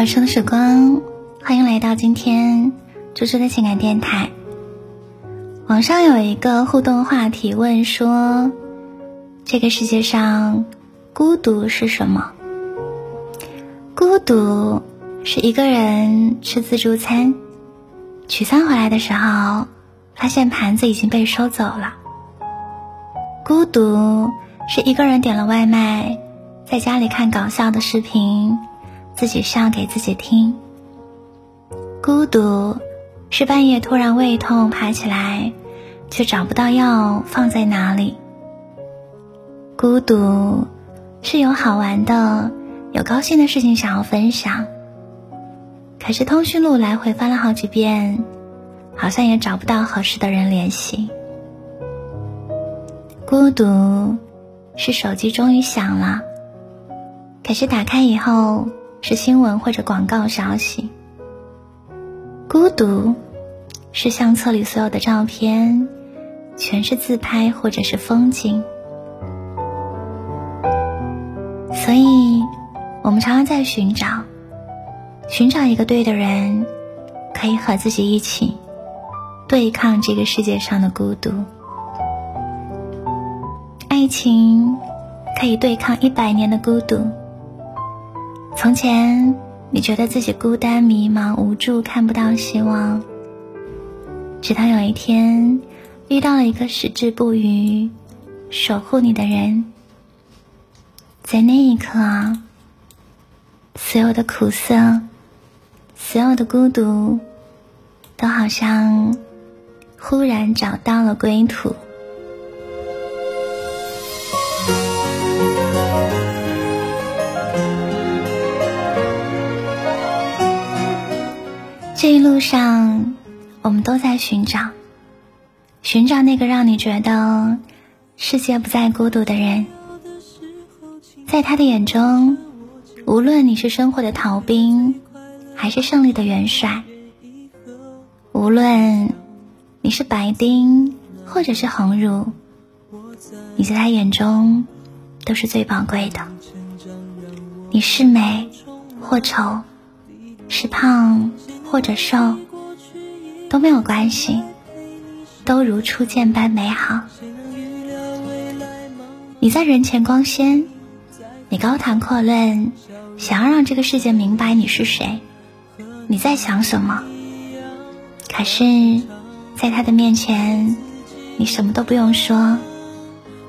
晚上的时光，欢迎来到今天猪猪的情感电台。网上有一个互动话题问说：这个世界上孤独是什么？孤独是一个人吃自助餐，取餐回来的时候，发现盘子已经被收走了。孤独是一个人点了外卖，在家里看搞笑的视频，自己笑给自己听。孤独是半夜突然胃痛，爬起来却找不到药放在哪里。孤独是有好玩的、有高兴的事情想要分享，可是通讯录来回翻了好几遍，好像也找不到合适的人联系。孤独，是手机终于响了，可是打开以后是新闻或者广告消息。孤独，是相册里所有的照片全是自拍或者是风景。所以，我们常常在寻找，寻找一个对的人，可以和自己一起对抗这个世界上的孤独。爱情可以对抗一百年的孤独。从前，你觉得自己孤单、迷茫、无助，看不到希望。直到有一天，遇到了一个矢志不渝、守护你的人，在那一刻，所有的苦涩、所有的孤独，都好像忽然找到了归途。一路上，我们都在寻找，寻找那个让你觉得世界不再孤独的人。在他的眼中，无论你是生活的逃兵，还是胜利的元帅；无论你是白丁，或者是红儒，你在他眼中都是最宝贵的。你是美或丑，是胖。或者瘦都没有关系，都如初见般美好。你在人前光鲜，你高谈阔论，想要让这个世界明白你是谁，你在想什么。可是，在他的面前，你什么都不用说，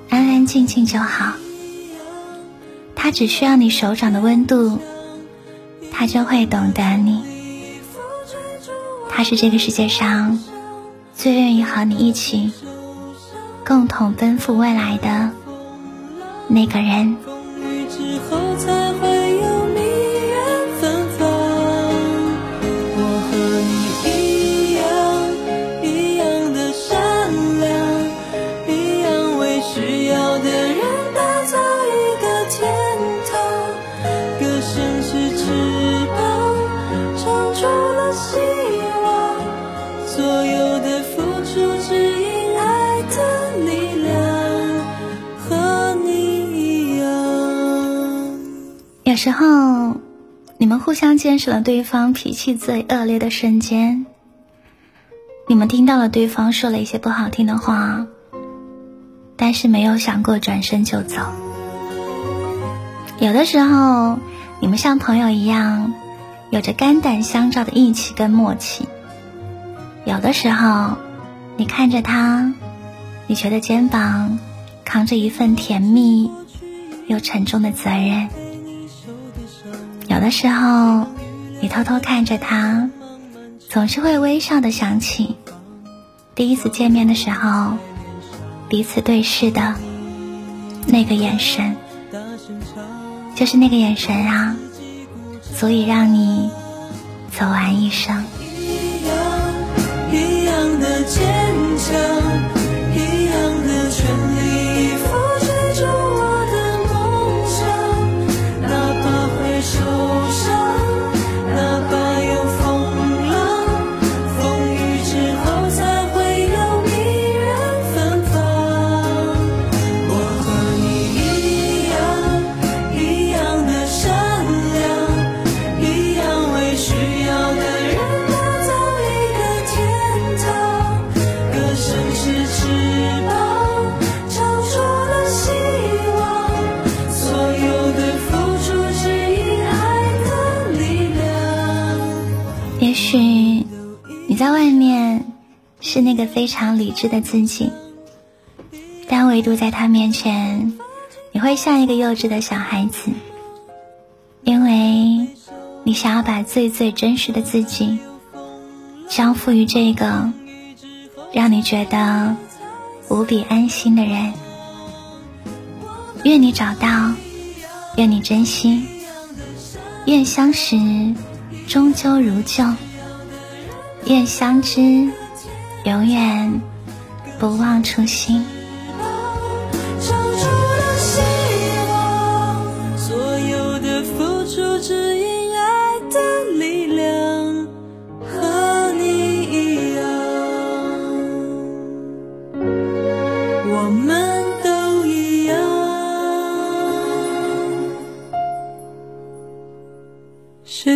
安安静静就好。他只需要你手掌的温度，他就会懂得你。他是这个世界上最愿意和你一起共同奔赴未来的那个人。有时候，你们互相见识了对方脾气最恶劣的瞬间。你们听到了对方说了一些不好听的话，但是没有想过转身就走。有的时候，你们像朋友一样，有着肝胆相照的义气跟默契。有的时候，你看着他，你觉得肩膀扛着一份甜蜜又沉重的责任。有的时候，你偷偷看着他，总是会微笑的想起第一次见面的时候，彼此对视的那个眼神，就是那个眼神啊，足以让你走完一生。许你在外面是那个非常理智的自己，但唯独在他面前，你会像一个幼稚的小孩子，因为你想要把最最真实的自己交付于这个让你觉得无比安心的人。愿你找到，愿你珍惜，愿相识终究如旧。愿相知，永远不忘初心。所有的付出，只因爱的力量和你一样，我们